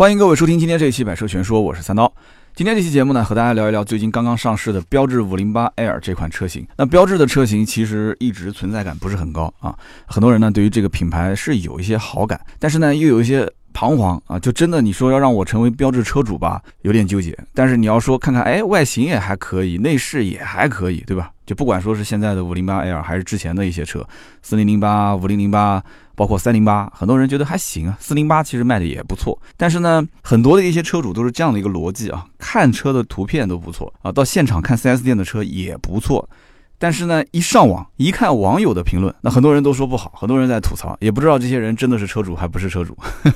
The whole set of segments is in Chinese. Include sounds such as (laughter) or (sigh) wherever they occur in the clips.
欢迎各位收听今天这一期《百车全说》，我是三刀。今天这期节目呢，和大家聊一聊最近刚刚上市的标致五零八 L 这款车型。那标致的车型其实一直存在感不是很高啊，很多人呢对于这个品牌是有一些好感，但是呢又有一些。彷徨啊，就真的你说要让我成为标致车主吧，有点纠结。但是你要说看看，哎，外形也还可以，内饰也还可以，对吧？就不管说是现在的五零八 L 还是之前的一些车，四零零八、五零零八，包括三零八，很多人觉得还行啊。四零八其实卖的也不错，但是呢，很多的一些车主都是这样的一个逻辑啊，看车的图片都不错啊，到现场看 4S 店的车也不错。但是呢，一上网一看网友的评论，那很多人都说不好，很多人在吐槽，也不知道这些人真的是车主还不是车主，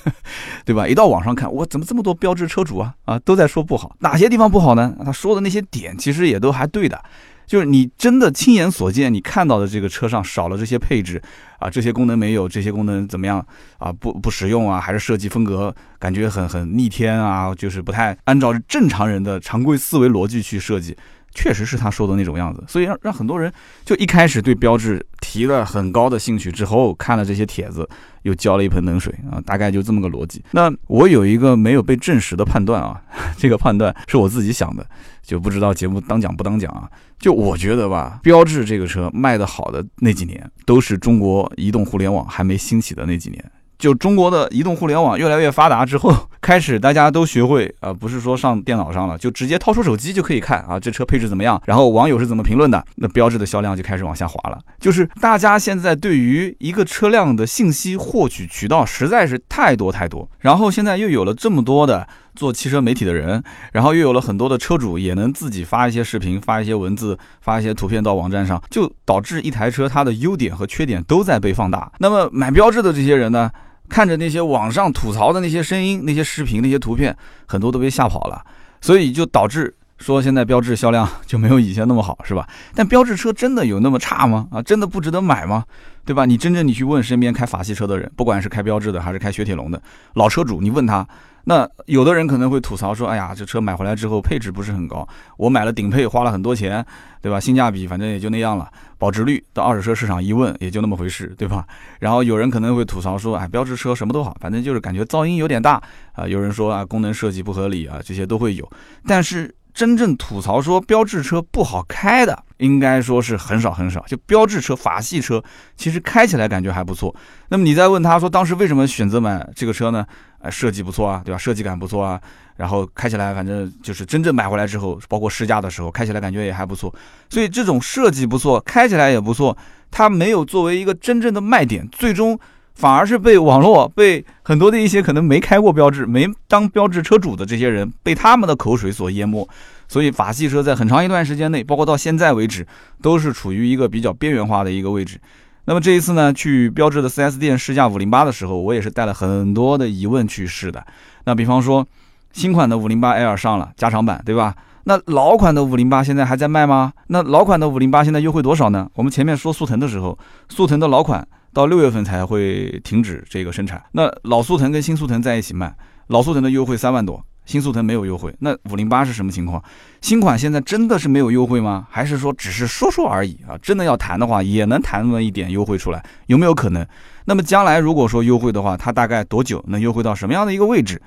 (laughs) 对吧？一到网上看，我怎么这么多标志车主啊啊，都在说不好，哪些地方不好呢？他说的那些点其实也都还对的，就是你真的亲眼所见，你看到的这个车上少了这些配置啊，这些功能没有，这些功能怎么样啊？不不实用啊？还是设计风格感觉很很逆天啊？就是不太按照正常人的常规思维逻辑去设计。确实是他说的那种样子，所以让让很多人就一开始对标志提了很高的兴趣，之后看了这些帖子，又浇了一盆冷水啊，大概就这么个逻辑。那我有一个没有被证实的判断啊，(laughs) 这个判断是我自己想的，就不知道节目当讲不当讲啊。就我觉得吧，标志这个车卖的好的那几年，都是中国移动互联网还没兴起的那几年。就中国的移动互联网越来越发达之后，开始大家都学会啊，不是说上电脑上了，就直接掏出手机就可以看啊，这车配置怎么样？然后网友是怎么评论的？那标志的销量就开始往下滑了。就是大家现在对于一个车辆的信息获取渠道实在是太多太多，然后现在又有了这么多的做汽车媒体的人，然后又有了很多的车主也能自己发一些视频、发一些文字、发一些图片到网站上，就导致一台车它的优点和缺点都在被放大。那么买标志的这些人呢？看着那些网上吐槽的那些声音、那些视频、那些图片，很多都被吓跑了，所以就导致说现在标致销量就没有以前那么好，是吧？但标致车真的有那么差吗？啊，真的不值得买吗？对吧？你真正你去问身边开法系车的人，不管是开标致的还是开雪铁龙的老车主，你问他。那有的人可能会吐槽说：“哎呀，这车买回来之后配置不是很高，我买了顶配花了很多钱，对吧？性价比反正也就那样了，保值率到二手车市场一问也就那么回事，对吧？”然后有人可能会吐槽说：“哎，标志车什么都好，反正就是感觉噪音有点大啊。”有人说啊，功能设计不合理啊，这些都会有，但是。真正吐槽说标致车不好开的，应该说是很少很少。就标致车、法系车，其实开起来感觉还不错。那么你再问他说，当时为什么选择买这个车呢？呃，设计不错啊，对吧？设计感不错啊，然后开起来反正就是真正买回来之后，包括试驾的时候，开起来感觉也还不错。所以这种设计不错，开起来也不错，它没有作为一个真正的卖点，最终。反而是被网络、被很多的一些可能没开过标志、没当标志车主的这些人，被他们的口水所淹没。所以法系车在很长一段时间内，包括到现在为止，都是处于一个比较边缘化的一个位置。那么这一次呢，去标志的 4S 店试驾508的时候，我也是带了很多的疑问去试的。那比方说，新款的 508L 上了加长版，对吧？那老款的508现在还在卖吗？那老款的508现在优惠多少呢？我们前面说速腾的时候，速腾的老款。到六月份才会停止这个生产。那老速腾跟新速腾在一起卖，老速腾的优惠三万多，新速腾没有优惠。那五零八是什么情况？新款现在真的是没有优惠吗？还是说只是说说而已啊？真的要谈的话，也能谈那么一点优惠出来，有没有可能？那么将来如果说优惠的话，它大概多久能优惠到什么样的一个位置？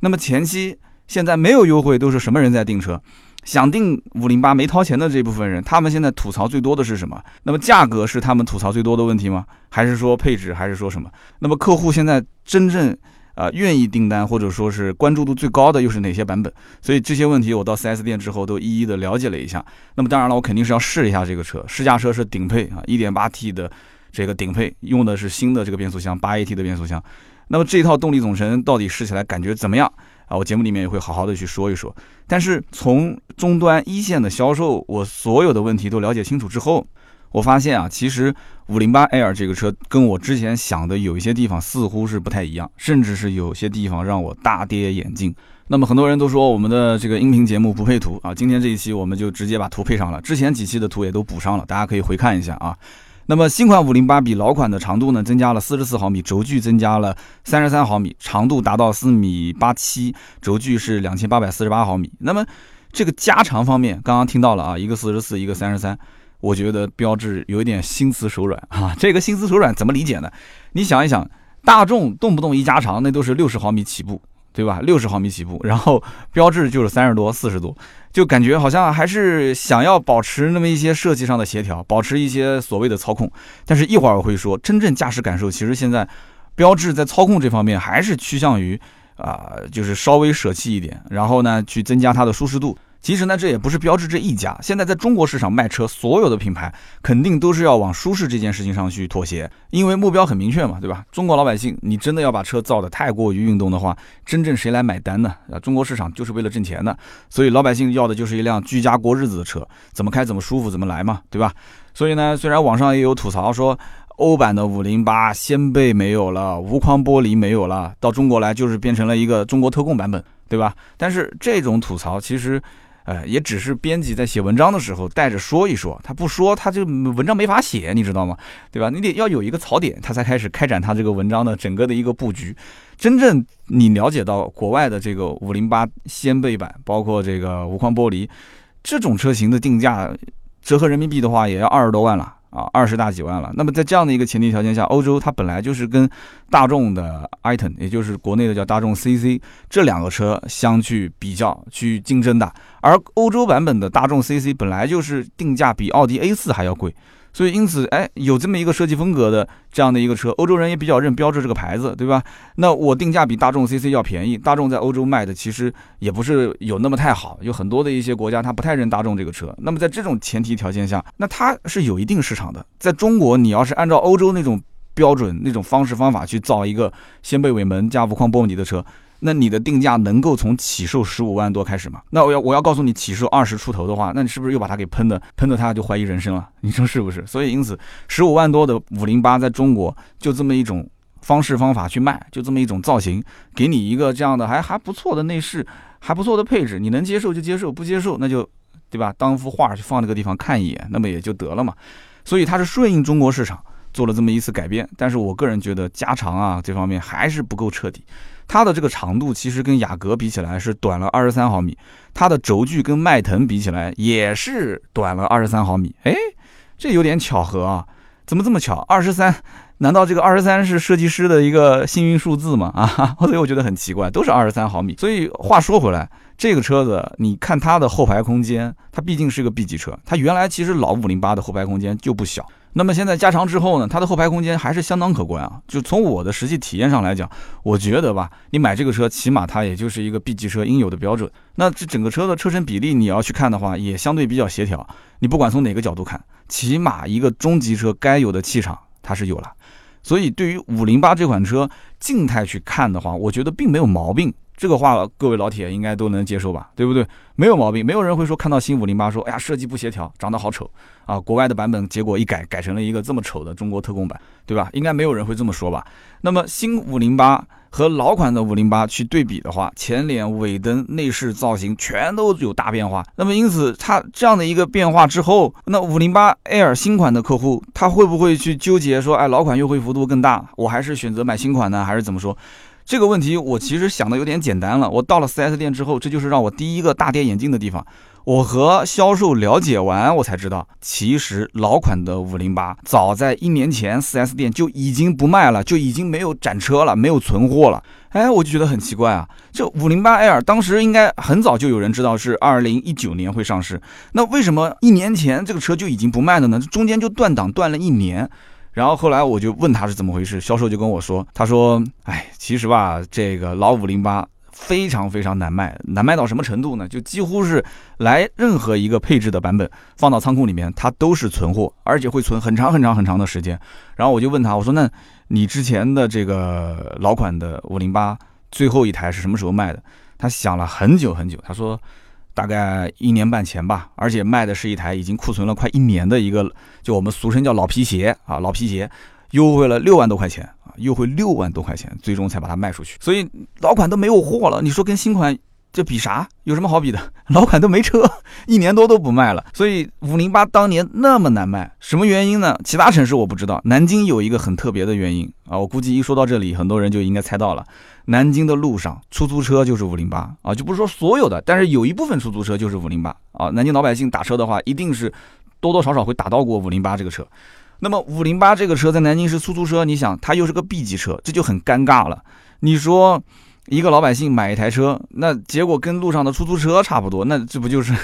那么前期现在没有优惠，都是什么人在订车？想订五零八没掏钱的这部分人，他们现在吐槽最多的是什么？那么价格是他们吐槽最多的问题吗？还是说配置？还是说什么？那么客户现在真正啊愿意订单或者说是关注度最高的又是哪些版本？所以这些问题我到 4S 店之后都一一的了解了一下。那么当然了，我肯定是要试一下这个车。试驾车是顶配啊，1.8T 的这个顶配，用的是新的这个变速箱，8AT 的变速箱。那么这套动力总成到底试起来感觉怎么样？啊，我节目里面也会好好的去说一说。但是从终端一线的销售，我所有的问题都了解清楚之后，我发现啊，其实五零八 L 这个车跟我之前想的有一些地方似乎是不太一样，甚至是有些地方让我大跌眼镜。那么很多人都说我们的这个音频节目不配图啊，今天这一期我们就直接把图配上了，之前几期的图也都补上了，大家可以回看一下啊。那么新款五零八比老款的长度呢增加了四十四毫米，轴距增加了三十三毫米，长度达到四米八七，轴距是两千八百四十八毫米。那么这个加长方面，刚刚听到了啊，一个四十四，一个三十三，我觉得标志有一点心慈手软啊。(laughs) 这个心慈手软怎么理解呢？你想一想，大众动不动一加长，那都是六十毫米起步，对吧？六十毫米起步，然后标志就是三十多、四十多，就感觉好像还是想要保持那么一些设计上的协调，保持一些所谓的操控。但是一会儿我会说，真正驾驶感受，其实现在标志在操控这方面还是趋向于啊，就是稍微舍弃一点，然后呢，去增加它的舒适度。其实呢，这也不是标志这一家。现在在中国市场卖车，所有的品牌肯定都是要往舒适这件事情上去妥协，因为目标很明确嘛，对吧？中国老百姓，你真的要把车造得太过于运动的话，真正谁来买单呢？啊，中国市场就是为了挣钱的，所以老百姓要的就是一辆居家过日子的车，怎么开怎么舒服怎么来嘛，对吧？所以呢，虽然网上也有吐槽说，欧版的五零八掀背没有了，无框玻璃没有了，到中国来就是变成了一个中国特供版本，对吧？但是这种吐槽其实。呃，也只是编辑在写文章的时候带着说一说，他不说，他就文章没法写，你知道吗？对吧？你得要有一个槽点，他才开始开展他这个文章的整个的一个布局。真正你了解到国外的这个五零八掀背版，包括这个无框玻璃这种车型的定价，折合人民币的话，也要二十多万了。啊，二十大几万了。那么在这样的一个前提条件下，欧洲它本来就是跟大众的 item，也就是国内的叫大众 CC 这两个车相去比较去竞争的，而欧洲版本的大众 CC 本来就是定价比奥迪 A 四还要贵。所以，因此，哎，有这么一个设计风格的这样的一个车，欧洲人也比较认标致这个牌子，对吧？那我定价比大众 CC 要便宜，大众在欧洲卖的其实也不是有那么太好，有很多的一些国家它不太认大众这个车。那么在这种前提条件下，那它是有一定市场的。在中国，你要是按照欧洲那种标准、那种方式方法去造一个掀背尾门加无框玻璃的车。那你的定价能够从起售十五万多开始吗？那我要我要告诉你，起售二十出头的话，那你是不是又把它给喷的喷的他就怀疑人生了？你说是不是？所以因此，十五万多的五零八在中国就这么一种方式方法去卖，就这么一种造型，给你一个这样的还还不错的内饰，还不错的配置，你能接受就接受，不接受那就对吧？当幅画去放那个地方看一眼，那么也就得了嘛。所以它是顺应中国市场做了这么一次改变，但是我个人觉得加长啊这方面还是不够彻底。它的这个长度其实跟雅阁比起来是短了二十三毫米，它的轴距跟迈腾比起来也是短了二十三毫米。哎，这有点巧合啊，怎么这么巧？二十三，难道这个二十三是设计师的一个幸运数字吗？啊，(laughs) 所以我觉得很奇怪，都是二十三毫米。所以话说回来，这个车子你看它的后排空间，它毕竟是个 B 级车，它原来其实老五零八的后排空间就不小。那么现在加长之后呢，它的后排空间还是相当可观啊。就从我的实际体验上来讲，我觉得吧，你买这个车，起码它也就是一个 B 级车应有的标准。那这整个车的车身比例，你要去看的话，也相对比较协调。你不管从哪个角度看，起码一个中级车该有的气场它是有了。所以对于五零八这款车静态去看的话，我觉得并没有毛病。这个话各位老铁应该都能接受吧，对不对？没有毛病，没有人会说看到新五零八说，哎呀设计不协调，长得好丑啊！国外的版本结果一改，改成了一个这么丑的中国特供版，对吧？应该没有人会这么说吧？那么新五零八和老款的五零八去对比的话，前脸、尾灯、内饰造型全都有大变化。那么因此它这样的一个变化之后，那五零八 Air 新款的客户他会不会去纠结说，哎，老款优惠幅度更大，我还是选择买新款呢，还是怎么说？这个问题我其实想的有点简单了。我到了 4S 店之后，这就是让我第一个大跌眼镜的地方。我和销售了解完，我才知道，其实老款的508早在一年前 4S 店就已经不卖了，就已经没有展车了，没有存货了。哎，我就觉得很奇怪啊。这 508L 当时应该很早就有人知道是2019年会上市，那为什么一年前这个车就已经不卖了呢？中间就断档断了一年。然后后来我就问他是怎么回事，销售就跟我说，他说，哎，其实吧，这个老五零八非常非常难卖，难卖到什么程度呢？就几乎是来任何一个配置的版本放到仓库里面，它都是存货，而且会存很长很长很长的时间。然后我就问他，我说，那你之前的这个老款的五零八最后一台是什么时候卖的？他想了很久很久，他说。大概一年半前吧，而且卖的是一台已经库存了快一年的一个，就我们俗称叫老皮鞋啊，老皮鞋，优惠了六万多块钱啊，优惠六万多块钱，最终才把它卖出去。所以老款都没有货了，你说跟新款这比啥？有什么好比的？(laughs) 老款都没车，一年多都不卖了。所以五零八当年那么难卖，什么原因呢？其他城市我不知道，南京有一个很特别的原因啊，我估计一说到这里，很多人就应该猜到了。南京的路上，出租车就是五零八啊，就不是说所有的，但是有一部分出租车就是五零八啊。南京老百姓打车的话，一定是多多少少会打到过五零八这个车。那么五零八这个车在南京是出租车，你想它又是个 B 级车，这就很尴尬了。你说一个老百姓买一台车，那结果跟路上的出租车差不多，那这不就是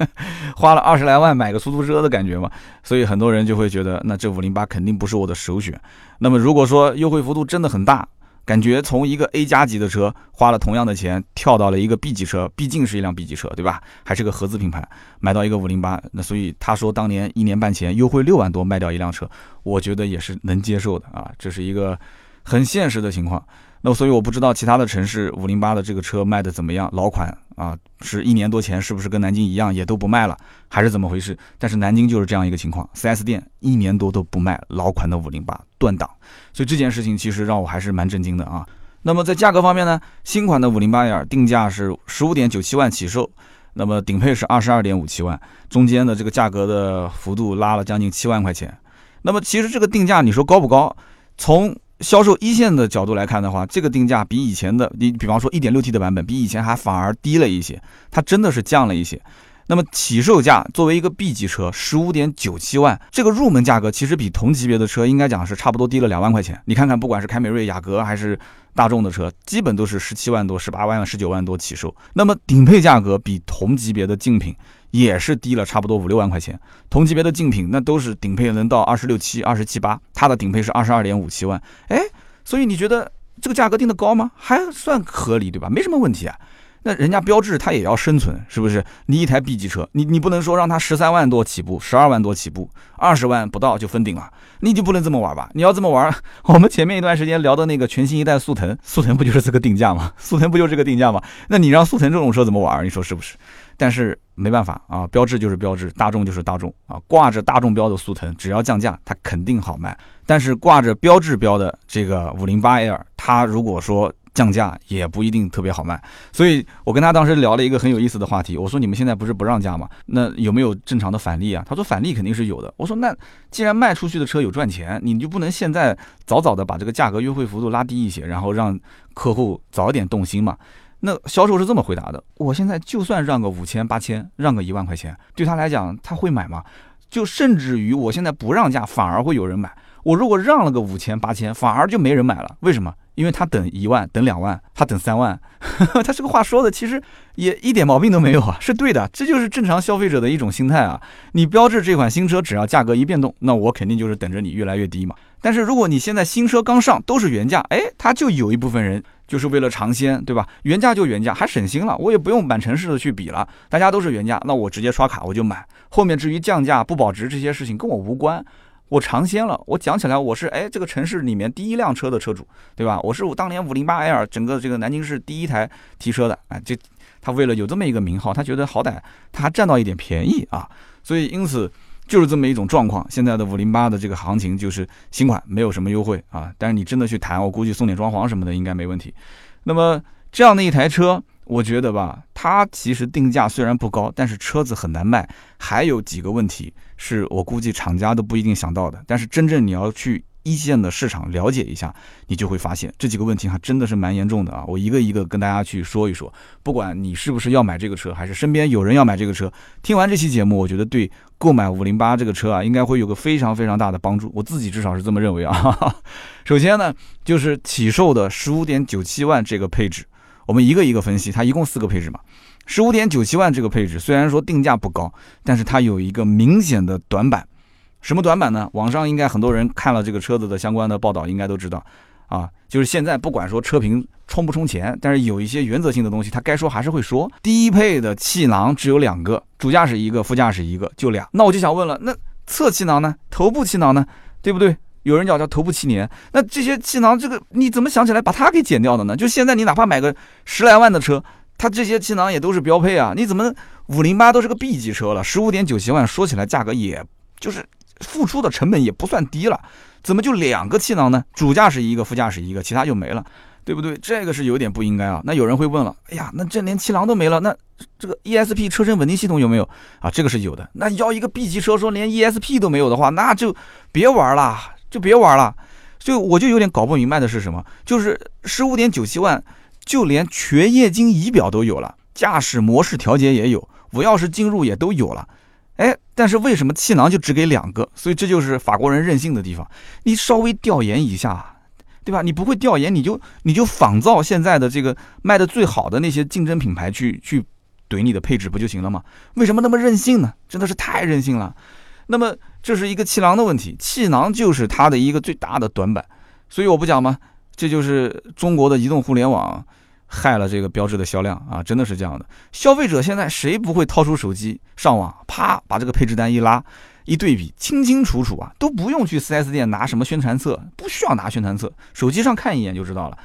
(laughs) 花了二十来万买个出租车的感觉吗？所以很多人就会觉得，那这五零八肯定不是我的首选。那么如果说优惠幅度真的很大，感觉从一个 A 加级的车花了同样的钱跳到了一个 B 级车，毕竟是一辆 B 级车，对吧？还是个合资品牌，买到一个五零八，那所以他说当年一年半前优惠六万多卖掉一辆车，我觉得也是能接受的啊，这是一个很现实的情况。那所以我不知道其他的城市五零八的这个车卖的怎么样，老款啊，是一年多前是不是跟南京一样也都不卖了，还是怎么回事？但是南京就是这样一个情况，4S 店一年多都不卖老款的五零八断档，所以这件事情其实让我还是蛮震惊的啊。那么在价格方面呢，新款的五零八 L 定价是十五点九七万起售，那么顶配是二十二点五七万，中间的这个价格的幅度拉了将近七万块钱。那么其实这个定价你说高不高？从销售一线的角度来看的话，这个定价比以前的，你比方说 1.6T 的版本，比以前还反而低了一些，它真的是降了一些。那么起售价作为一个 B 级车，十五点九七万，这个入门价格其实比同级别的车应该讲是差不多低了两万块钱。你看看，不管是凯美瑞、雅阁还是大众的车，基本都是十七万多、十八万、十九万多起售。那么顶配价格比同级别的竞品。也是低了差不多五六万块钱，同级别的竞品那都是顶配能到二十六七、二十七八，它的顶配是二十二点五七万，哎，所以你觉得这个价格定的高吗？还算合理，对吧？没什么问题啊。那人家标志它也要生存，是不是？你一台 B 级车，你你不能说让它十三万多起步，十二万多起步，二十万不到就封顶了，你就不能这么玩吧？你要这么玩，(laughs) 我们前面一段时间聊的那个全新一代速腾，速腾不就是这个定价吗？速腾不就是这个定价吗？那你让速腾这种车怎么玩？你说是不是？但是没办法啊，标志就是标志，大众就是大众啊。挂着大众标的速腾，只要降价，它肯定好卖。但是挂着标志标的这个五零八 L，它如果说降价，也不一定特别好卖。所以我跟他当时聊了一个很有意思的话题，我说你们现在不是不让价吗？那有没有正常的返利啊？他说返利肯定是有的。我说那既然卖出去的车有赚钱，你就不能现在早早的把这个价格优惠幅度拉低一些，然后让客户早点动心嘛？那销售是这么回答的：我现在就算让个五千八千，让个一万块钱，对他来讲他会买吗？就甚至于我现在不让价，反而会有人买。我如果让了个五千八千，反而就没人买了。为什么？因为他等一万，等两万，他等三万。(laughs) 他这个话说的其实也一点毛病都没有啊，(laughs) 是对的。这就是正常消费者的一种心态啊。你标志这款新车，只要价格一变动，那我肯定就是等着你越来越低嘛。但是如果你现在新车刚上都是原价，哎，他就有一部分人。就是为了尝鲜，对吧？原价就原价，还省心了，我也不用满城市的去比了，大家都是原价，那我直接刷卡我就买。后面至于降价不保值这些事情跟我无关，我尝鲜了，我讲起来我是哎这个城市里面第一辆车的车主，对吧？我是我当年五零八 L 整个这个南京市第一台提车的，哎，这他为了有这么一个名号，他觉得好歹他还占到一点便宜啊，所以因此。就是这么一种状况，现在的五零八的这个行情就是新款没有什么优惠啊，但是你真的去谈，我估计送点装潢什么的应该没问题。那么这样的一台车，我觉得吧，它其实定价虽然不高，但是车子很难卖，还有几个问题是我估计厂家都不一定想到的，但是真正你要去。一线的市场了解一下，你就会发现这几个问题还真的是蛮严重的啊！我一个一个跟大家去说一说。不管你是不是要买这个车，还是身边有人要买这个车，听完这期节目，我觉得对购买五零八这个车啊，应该会有个非常非常大的帮助。我自己至少是这么认为啊。(laughs) 首先呢，就是起售的十五点九七万这个配置，我们一个一个分析，它一共四个配置嘛。十五点九七万这个配置虽然说定价不高，但是它有一个明显的短板。什么短板呢？网上应该很多人看了这个车子的相关的报道，应该都知道，啊，就是现在不管说车评充不充钱，但是有一些原则性的东西，它该说还是会说。低配的气囊只有两个，主驾驶一个，副驾驶一个，就俩。那我就想问了，那侧气囊呢？头部气囊呢？对不对？有人叫叫头部气帘，那这些气囊，这个你怎么想起来把它给剪掉的呢？就现在你哪怕买个十来万的车，它这些气囊也都是标配啊。你怎么五零八都是个 B 级车了，十五点九七万，说起来价格也就是。付出的成本也不算低了，怎么就两个气囊呢？主驾驶一个，副驾驶一个，其他就没了，对不对？这个是有点不应该啊。那有人会问了，哎呀，那这连气囊都没了，那这个 ESP 车身稳定系统有没有啊？这个是有的。那要一个 B 级车说连 ESP 都没有的话，那就别玩了，就别玩了。所以我就有点搞不明白的是什么，就是十五点九七万，就连全液晶仪表都有了，驾驶模式调节也有，无钥匙进入也都有了。哎，但是为什么气囊就只给两个？所以这就是法国人任性的地方。你稍微调研一下，对吧？你不会调研，你就你就仿造现在的这个卖的最好的那些竞争品牌去去怼你的配置不就行了吗？为什么那么任性呢？真的是太任性了。那么这是一个气囊的问题，气囊就是它的一个最大的短板，所以我不讲吗？这就是中国的移动互联网害了这个标志的销量啊，真的是这样的。消费者现在谁不会掏出手机上网，啪把这个配置单一拉。一对比，清清楚楚啊，都不用去 4S 店拿什么宣传册，不需要拿宣传册，手机上看一眼就知道了，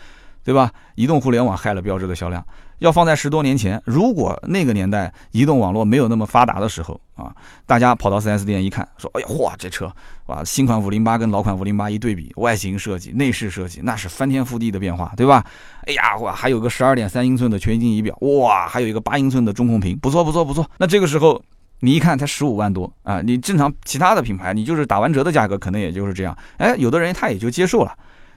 对吧？移动互联网害了标志的销量。要放在十多年前，如果那个年代移动网络没有那么发达的时候啊，大家跑到 4S 店一看，说：“哎呀，嚯，这车，哇，新款五零八跟老款五零八一对比，外形设计、内饰设计，那是翻天覆地的变化，对吧？哎呀，哇，还有个十二点三英寸的全液晶仪表，哇，还有一个八英寸的中控屏，不错，不错，不错。那这个时候。你一看才十五万多啊！你正常其他的品牌，你就是打完折的价格，可能也就是这样。哎，有的人他也就接受了。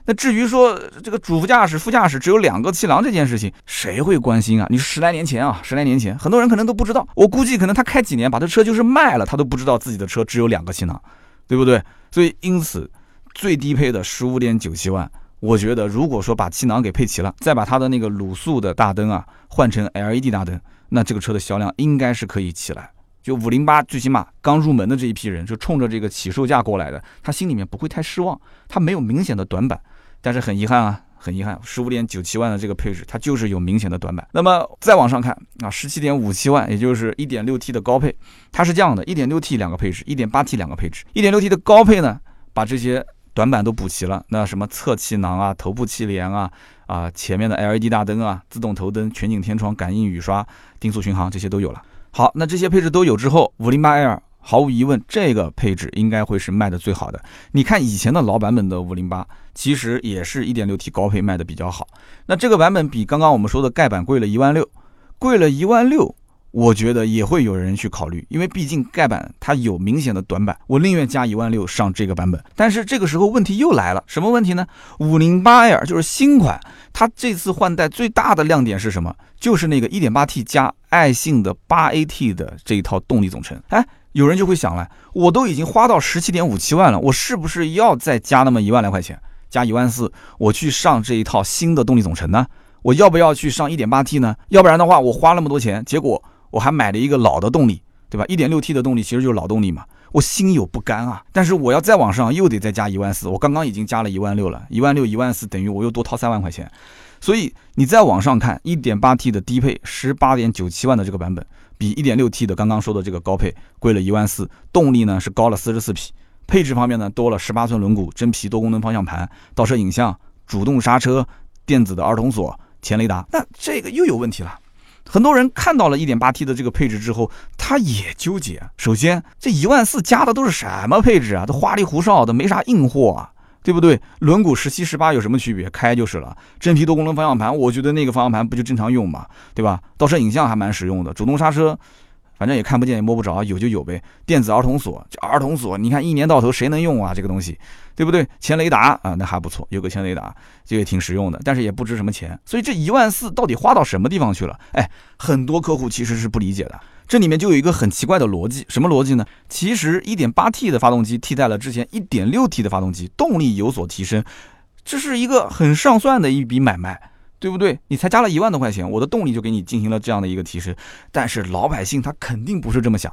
那至于说这个主副驾驶、副驾驶只有两个气囊这件事情，谁会关心啊？你十来年前啊，十来年前，很多人可能都不知道。我估计可能他开几年把这车就是卖了，他都不知道自己的车只有两个气囊，对不对？所以因此，最低配的十五点九七万，我觉得如果说把气囊给配齐了，再把它的那个卤素的大灯啊换成 LED 大灯，那这个车的销量应该是可以起来。就五零八，最起码刚入门的这一批人，就冲着这个起售价过来的，他心里面不会太失望。他没有明显的短板，但是很遗憾啊，很遗憾，十五点九七万的这个配置，它就是有明显的短板。那么再往上看啊，十七点五七万，也就是一点六 T 的高配，它是这样的：一点六 T 两个配置，一点八 T 两个配置。一点六 T 的高配呢，把这些短板都补齐了。那什么侧气囊啊，头部气帘啊，啊前面的 LED 大灯啊，自动头灯、全景天窗、感应雨刷、定速巡航这些都有了。好，那这些配置都有之后，五零八 L 毫无疑问，这个配置应该会是卖的最好的。你看以前的老版本的五零八，其实也是一点六 T 高配卖的比较好。那这个版本比刚刚我们说的盖板贵了一万六，贵了一万六。我觉得也会有人去考虑，因为毕竟盖板它有明显的短板，我宁愿加一万六上这个版本。但是这个时候问题又来了，什么问题呢？五零八 L 就是新款，它这次换代最大的亮点是什么？就是那个一点八 T 加爱信的八 AT 的这一套动力总成。哎，有人就会想了，我都已经花到十七点五七万了，我是不是要再加那么一万来块钱，加一万四，我去上这一套新的动力总成呢？我要不要去上一点八 T 呢？要不然的话，我花那么多钱，结果。我还买了一个老的动力，对吧？一点六 T 的动力其实就是老动力嘛，我心有不甘啊。但是我要再往上又得再加一万四，我刚刚已经加了一万六了，一万六一万四等于我又多掏三万块钱。所以你再往上看，一点八 T 的低配十八点九七万的这个版本，比一点六 T 的刚刚说的这个高配贵了一万四，动力呢是高了四十四匹，配置方面呢多了十八寸轮毂、真皮多功能方向盘、倒车影像、主动刹车、电子的儿童锁、前雷达，那这个又有问题了。很多人看到了一点八 T 的这个配置之后，他也纠结。首先，这一万四加的都是什么配置啊？都花里胡哨的，没啥硬货啊，对不对？轮毂十七、十八有什么区别？开就是了。真皮多功能方向盘，我觉得那个方向盘不就正常用嘛，对吧？倒车影像还蛮实用的，主动刹车。反正也看不见也摸不着，有就有呗。电子儿童锁，这儿童锁，你看一年到头谁能用啊？这个东西，对不对？前雷达啊，那还不错，有个前雷达，这也挺实用的，但是也不值什么钱。所以这一万四到底花到什么地方去了？哎，很多客户其实是不理解的。这里面就有一个很奇怪的逻辑，什么逻辑呢？其实一点八 T 的发动机替代了之前一点六 T 的发动机，动力有所提升，这是一个很上算的一笔买卖。对不对？你才加了一万多块钱，我的动力就给你进行了这样的一个提升。但是老百姓他肯定不是这么想，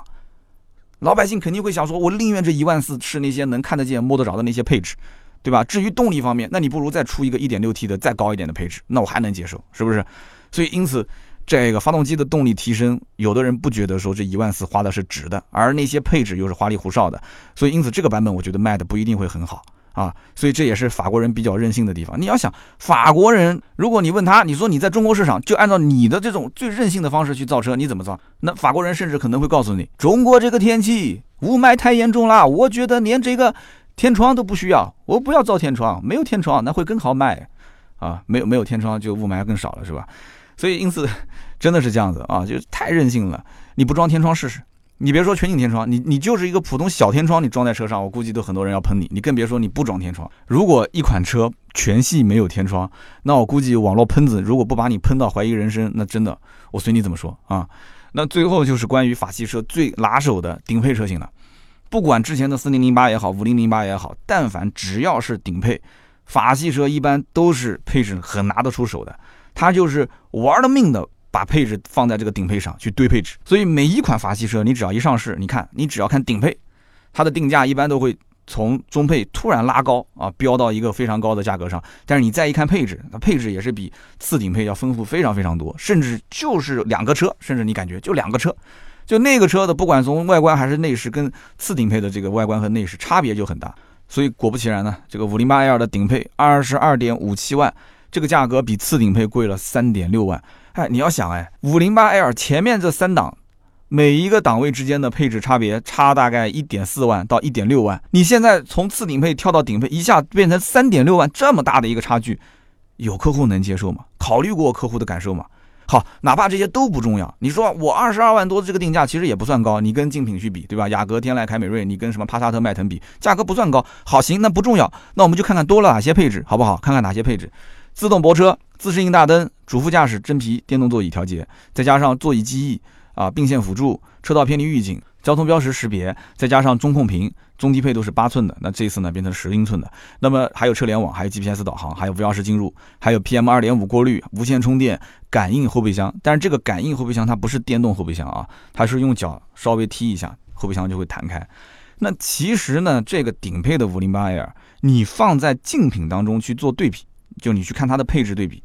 老百姓肯定会想说，我宁愿这一万四是那些能看得见、摸得着的那些配置，对吧？至于动力方面，那你不如再出一个一点六 T 的再高一点的配置，那我还能接受，是不是？所以因此，这个发动机的动力提升，有的人不觉得说这一万四花的是值的，而那些配置又是花里胡哨的，所以因此这个版本我觉得卖的不一定会很好。啊，所以这也是法国人比较任性的地方。你要想法国人，如果你问他，你说你在中国市场就按照你的这种最任性的方式去造车，你怎么造？那法国人甚至可能会告诉你，中国这个天气雾霾太严重了，我觉得连这个天窗都不需要，我不要造天窗，没有天窗那会更好卖，啊，没有没有天窗就雾霾更少了，是吧？所以因此 (laughs) 真的是这样子啊，就太任性了，你不装天窗试试。你别说全景天窗，你你就是一个普通小天窗，你装在车上，我估计都很多人要喷你。你更别说你不装天窗。如果一款车全系没有天窗，那我估计网络喷子如果不把你喷到怀疑人生，那真的我随你怎么说啊？那最后就是关于法系车最拿手的顶配车型了。不管之前的四零零八也好，五零零八也好，但凡只要是顶配，法系车一般都是配置很拿得出手的，它就是玩了命的把配置放在这个顶配上去堆配置。所以每一款法系车，你只要一上市，你看你只要看顶配，它的定价一般都会从中配突然拉高啊，飙到一个非常高的价格上。但是你再一看配置，那配置也是比次顶配要丰富非常非常多，甚至就是两个车，甚至你感觉就两个车，就那个车的不管从外观还是内饰，跟次顶配的这个外观和内饰差别就很大。所以果不其然呢，这个五零八 L 的顶配二十二点五七万，这个价格比次顶配贵了三点六万。哎，你要想哎，五零八 L 前面这三档，每一个档位之间的配置差别差大概一点四万到一点六万，你现在从次顶配跳到顶配，一下变成三点六万，这么大的一个差距，有客户能接受吗？考虑过客户的感受吗？好，哪怕这些都不重要，你说我二十二万多的这个定价其实也不算高，你跟竞品去比，对吧？雅阁、天籁、凯美瑞，你跟什么帕萨特、迈腾比，价格不算高。好，行，那不重要，那我们就看看多了哪些配置，好不好？看看哪些配置：自动泊车、自适应大灯、主副驾驶真皮电动座椅调节，再加上座椅记忆啊、并线辅助、车道偏离预警。交通标识识别，再加上中控屏，中低配都是八寸的，那这次呢变成十英寸的。那么还有车联网，还有 GPS 导航，还有无钥匙进入，还有 PM 二点五过滤，无线充电，感应后备箱。但是这个感应后备箱它不是电动后备箱啊，它是用脚稍微踢一下，后备箱就会弹开。那其实呢，这个顶配的五零八 L，你放在竞品当中去做对比，就你去看它的配置对比。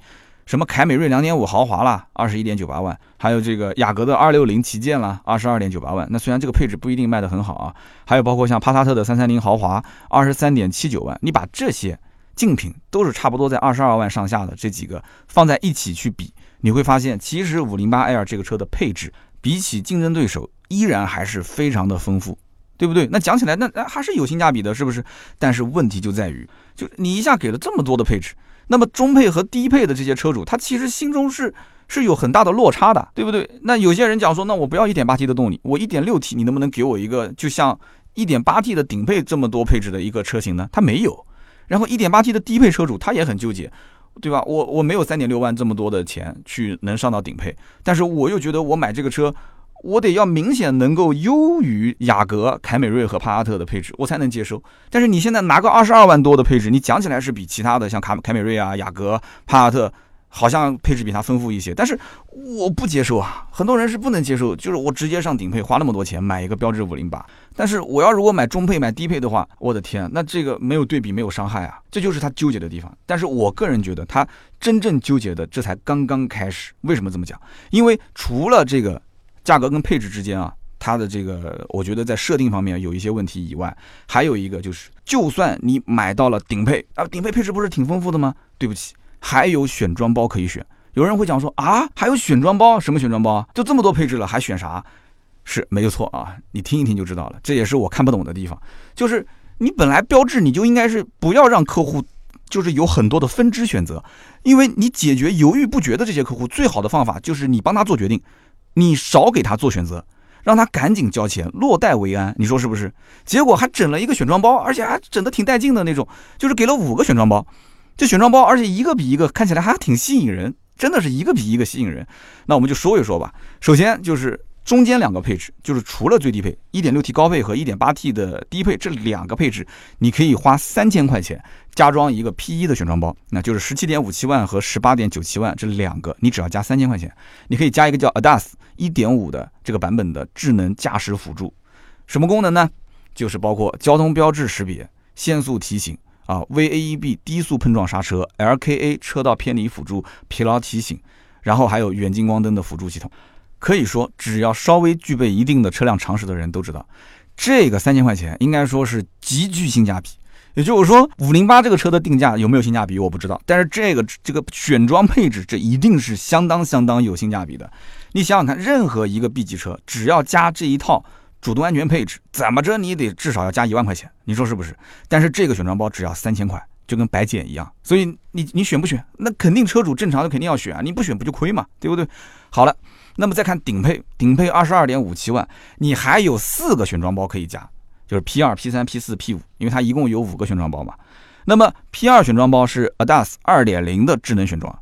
什么凯美瑞两点五豪华啦，二十一点九八万，还有这个雅阁的二六零旗舰啦，二十二点九八万。那虽然这个配置不一定卖得很好啊，还有包括像帕萨特的三三零豪华，二十三点七九万。你把这些竞品都是差不多在二十二万上下的这几个放在一起去比，你会发现其实五零八 L 这个车的配置比起竞争对手依然还是非常的丰富，对不对？那讲起来那那还是有性价比的，是不是？但是问题就在于，就你一下给了这么多的配置。那么中配和低配的这些车主，他其实心中是是有很大的落差的，对不对？那有些人讲说，那我不要 1.8T 的动力，我 1.6T，你能不能给我一个就像 1.8T 的顶配这么多配置的一个车型呢？他没有。然后 1.8T 的低配车主他也很纠结，对吧？我我没有3.6万这么多的钱去能上到顶配，但是我又觉得我买这个车。我得要明显能够优于雅阁、凯美瑞和帕萨特的配置，我才能接受。但是你现在拿个二十二万多的配置，你讲起来是比其他的像卡凯美瑞啊、雅阁、帕萨特好像配置比它丰富一些，但是我不接受啊！很多人是不能接受，就是我直接上顶配，花那么多钱买一个标致五零八，但是我要如果买中配、买低配的话，我的天，那这个没有对比，没有伤害啊！这就是他纠结的地方。但是我个人觉得，他真正纠结的这才刚刚开始。为什么这么讲？因为除了这个。价格跟配置之间啊，它的这个我觉得在设定方面有一些问题以外，还有一个就是，就算你买到了顶配啊，顶配配置不是挺丰富的吗？对不起，还有选装包可以选。有人会讲说啊，还有选装包？什么选装包？就这么多配置了，还选啥？是没有错啊，你听一听就知道了。这也是我看不懂的地方，就是你本来标志你就应该是不要让客户就是有很多的分支选择，因为你解决犹豫不决的这些客户，最好的方法就是你帮他做决定。你少给他做选择，让他赶紧交钱，落袋为安，你说是不是？结果还整了一个选装包，而且还整的挺带劲的那种，就是给了五个选装包，这选装包，而且一个比一个看起来还挺吸引人，真的是一个比一个吸引人。那我们就说一说吧，首先就是。中间两个配置，就是除了最低配 1.6T 高配和 1.8T 的低配这两个配置，你可以花三千块钱加装一个 P1 的选装包，那就是17.57万和18.97万这两个，你只要加三千块钱，你可以加一个叫 ADAS 1.5的这个版本的智能驾驶辅助，什么功能呢？就是包括交通标志识别、限速提醒啊、VAEB 低速碰撞刹车、LKA 车道偏离辅助、疲劳提醒，然后还有远近光灯的辅助系统。可以说，只要稍微具备一定的车辆常识的人都知道，这个三千块钱应该说是极具性价比。也就是说，五零八这个车的定价有没有性价比，我不知道。但是这个这个选装配置，这一定是相当相当有性价比的。你想想看，任何一个 B 级车，只要加这一套主动安全配置，怎么着你得至少要加一万块钱，你说是不是？但是这个选装包只要三千块，就跟白捡一样。所以你你选不选？那肯定车主正常的肯定要选啊，你不选不就亏嘛，对不对？好了。那么再看顶配，顶配二十二点五七万，你还有四个选装包可以加，就是 P 二、P 三、P 四、P 五，因为它一共有五个选装包嘛。那么 P 二选装包是 ADAS 二点零的智能选装，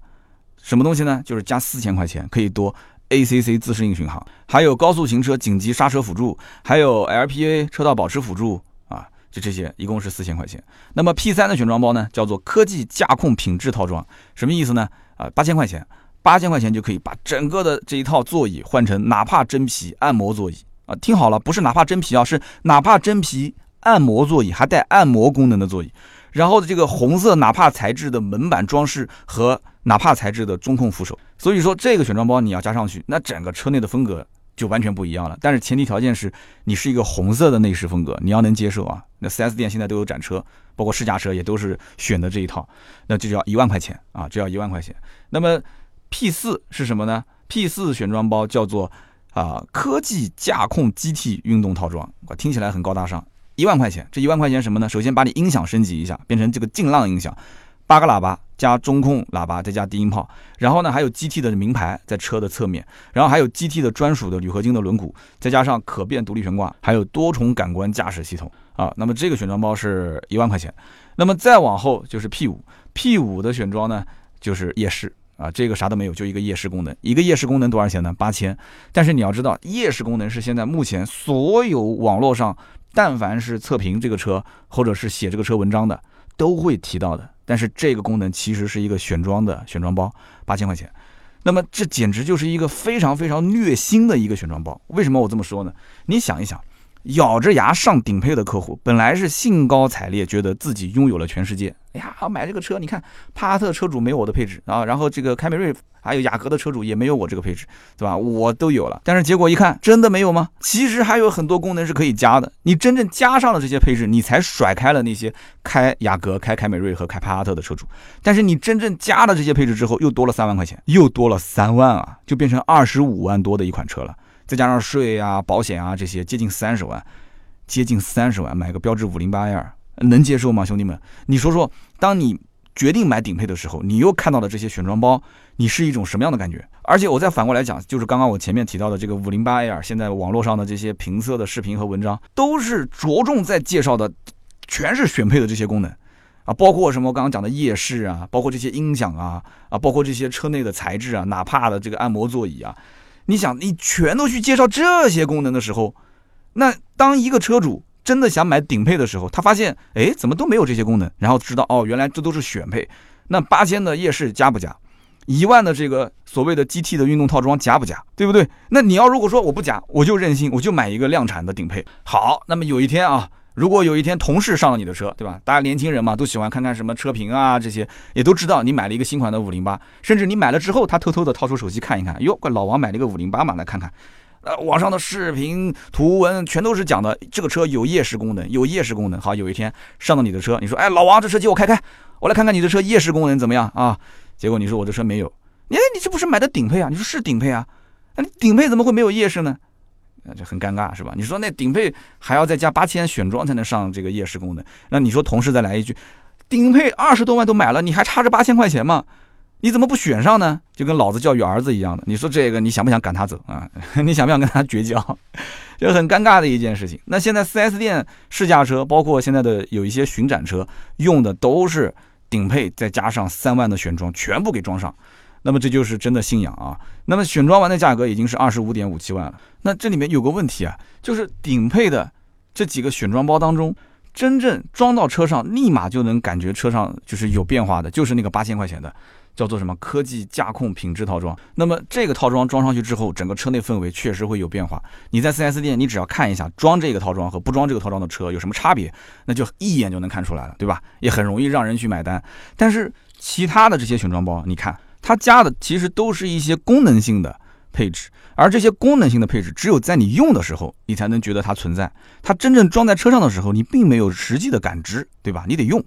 什么东西呢？就是加四千块钱可以多 ACC 自适应巡航，还有高速行车紧急刹车辅助，还有 LPA 车道保持辅助啊，就这些，一共是四千块钱。那么 P 三的选装包呢，叫做科技驾控品质套装，什么意思呢？啊，八千块钱，八千块钱就可以把整个的这一套座椅换成哪怕真皮按摩座椅啊！听好了，不是哪怕真皮啊，是哪怕真皮按摩座椅，还带按摩功能的座椅。然后这个红色哪怕材质的门板装饰和哪怕材质的中控扶手，所以说这个选装包你要加上去，那整个车内的风格。就完全不一样了，但是前提条件是你是一个红色的内饰风格，你要能接受啊。那 4S 店现在都有展车，包括试驾车也都是选的这一套，那就要一万块钱啊，就要一万块钱。那么 P 四是什么呢？P 四选装包叫做啊科技驾控机替运动套装，听起来很高大上，一万块钱。这一万块钱什么呢？首先把你音响升级一下，变成这个劲浪音响。八个喇叭加中控喇叭，再加低音炮，然后呢还有 GT 的名牌在车的侧面，然后还有 GT 的专属的铝合金的轮毂，再加上可变独立悬挂，还有多重感官驾驶系统啊。那么这个选装包是一万块钱，那么再往后就是 P 五，P 五的选装呢就是夜视啊，这个啥都没有，就一个夜视功能，一个夜视功能多少钱呢？八千。但是你要知道，夜视功能是现在目前所有网络上但凡是测评这个车或者是写这个车文章的都会提到的。但是这个功能其实是一个选装的选装包，八千块钱，那么这简直就是一个非常非常虐心的一个选装包。为什么我这么说呢？你想一想，咬着牙上顶配的客户，本来是兴高采烈，觉得自己拥有了全世界。哎呀，好买这个车，你看帕萨特车主没有我的配置啊，然后这个凯美瑞还有雅阁的车主也没有我这个配置，对吧？我都有了，但是结果一看，真的没有吗？其实还有很多功能是可以加的。你真正加上了这些配置，你才甩开了那些开雅阁、开凯美瑞和开帕萨特的车主。但是你真正加了这些配置之后，又多了三万块钱，又多了三万啊，就变成二十五万多的一款车了。再加上税啊、保险啊这些，接近三十万，接近三十万买个标致五零八 L。能接受吗，兄弟们？你说说，当你决定买顶配的时候，你又看到了这些选装包，你是一种什么样的感觉？而且我再反过来讲，就是刚刚我前面提到的这个五零八 L，现在网络上的这些评测的视频和文章，都是着重在介绍的，全是选配的这些功能啊，包括什么我刚刚讲的夜视啊，包括这些音响啊，啊，包括这些车内的材质啊，哪怕的这个按摩座椅啊，你想，你全都去介绍这些功能的时候，那当一个车主。真的想买顶配的时候，他发现，哎，怎么都没有这些功能，然后知道，哦，原来这都是选配。那八千的夜视加不加？一万的这个所谓的 GT 的运动套装加不加？对不对？那你要如果说我不加，我就任性，我就买一个量产的顶配。好，那么有一天啊，如果有一天同事上了你的车，对吧？大家年轻人嘛，都喜欢看看什么车评啊，这些也都知道你买了一个新款的五零八，甚至你买了之后，他偷偷的掏出手机看一看，哟，怪老王买了一个五零八嘛，来看看。呃，网上的视频、图文全都是讲的这个车有夜视功能，有夜视功能。好，有一天上到你的车，你说，哎，老王，这车借我开开，我来看看你的车夜视功能怎么样啊？结果你说我的车没有，哎，你这不是买的顶配啊？你说是顶配啊？那你顶配怎么会没有夜视呢？那就很尴尬是吧？你说那顶配还要再加八千选装才能上这个夜视功能，那你说同事再来一句，顶配二十多万都买了，你还差这八千块钱吗？你怎么不选上呢？就跟老子教育儿子一样的。你说这个，你想不想赶他走啊？(laughs) 你想不想跟他绝交？(laughs) 就很尴尬的一件事情。那现在 4S 店试驾车，包括现在的有一些巡展车，用的都是顶配，再加上三万的选装，全部给装上。那么这就是真的信仰啊。那么选装完的价格已经是二十五点五七万了。那这里面有个问题啊，就是顶配的这几个选装包当中，真正装到车上，立马就能感觉车上就是有变化的，就是那个八千块钱的。叫做什么科技驾控品质套装？那么这个套装装上去之后，整个车内氛围确实会有变化。你在 4S 店，你只要看一下装这个套装和不装这个套装的车有什么差别，那就一眼就能看出来了，对吧？也很容易让人去买单。但是其他的这些选装包，你看它加的其实都是一些功能性的配置，而这些功能性的配置，只有在你用的时候，你才能觉得它存在。它真正装在车上的时候，你并没有实际的感知，对吧？你得用。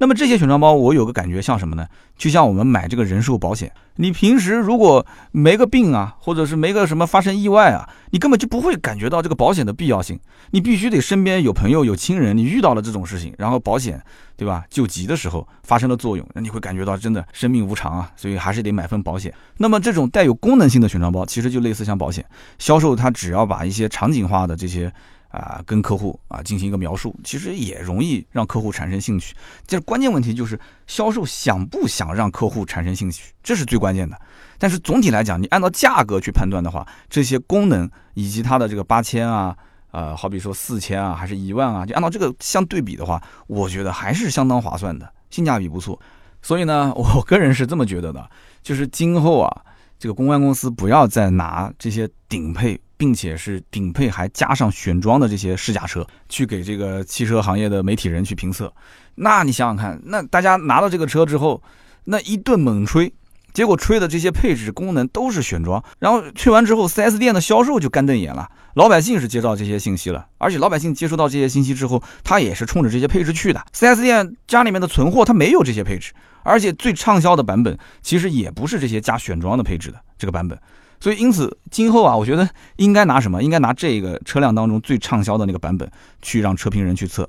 那么这些选装包，我有个感觉像什么呢？就像我们买这个人寿保险，你平时如果没个病啊，或者是没个什么发生意外啊，你根本就不会感觉到这个保险的必要性。你必须得身边有朋友、有亲人，你遇到了这种事情，然后保险，对吧？救急的时候发生了作用，那你会感觉到真的生命无常啊，所以还是得买份保险。那么这种带有功能性的选装包，其实就类似像保险销售，它只要把一些场景化的这些。啊，跟客户啊进行一个描述，其实也容易让客户产生兴趣。这关键问题就是销售想不想让客户产生兴趣，这是最关键的。但是总体来讲，你按照价格去判断的话，这些功能以及它的这个八千啊呃，好比说四千啊，还是一万啊，就按照这个相对比的话，我觉得还是相当划算的，性价比不错。所以呢，(laughs) 我个人是这么觉得的，就是今后啊，这个公关公司不要再拿这些顶配，并且是顶配还加上选装的这些试驾车，去给这个汽车行业的媒体人去评测。那你想想看，那大家拿到这个车之后，那一顿猛吹。结果吹的这些配置功能都是选装，然后吹完之后，4S 店的销售就干瞪眼了。老百姓是接到这些信息了，而且老百姓接收到这些信息之后，他也是冲着这些配置去的。4S 店家里面的存货它没有这些配置，而且最畅销的版本其实也不是这些加选装的配置的这个版本。所以因此今后啊，我觉得应该拿什么？应该拿这个车辆当中最畅销的那个版本去让车评人去测。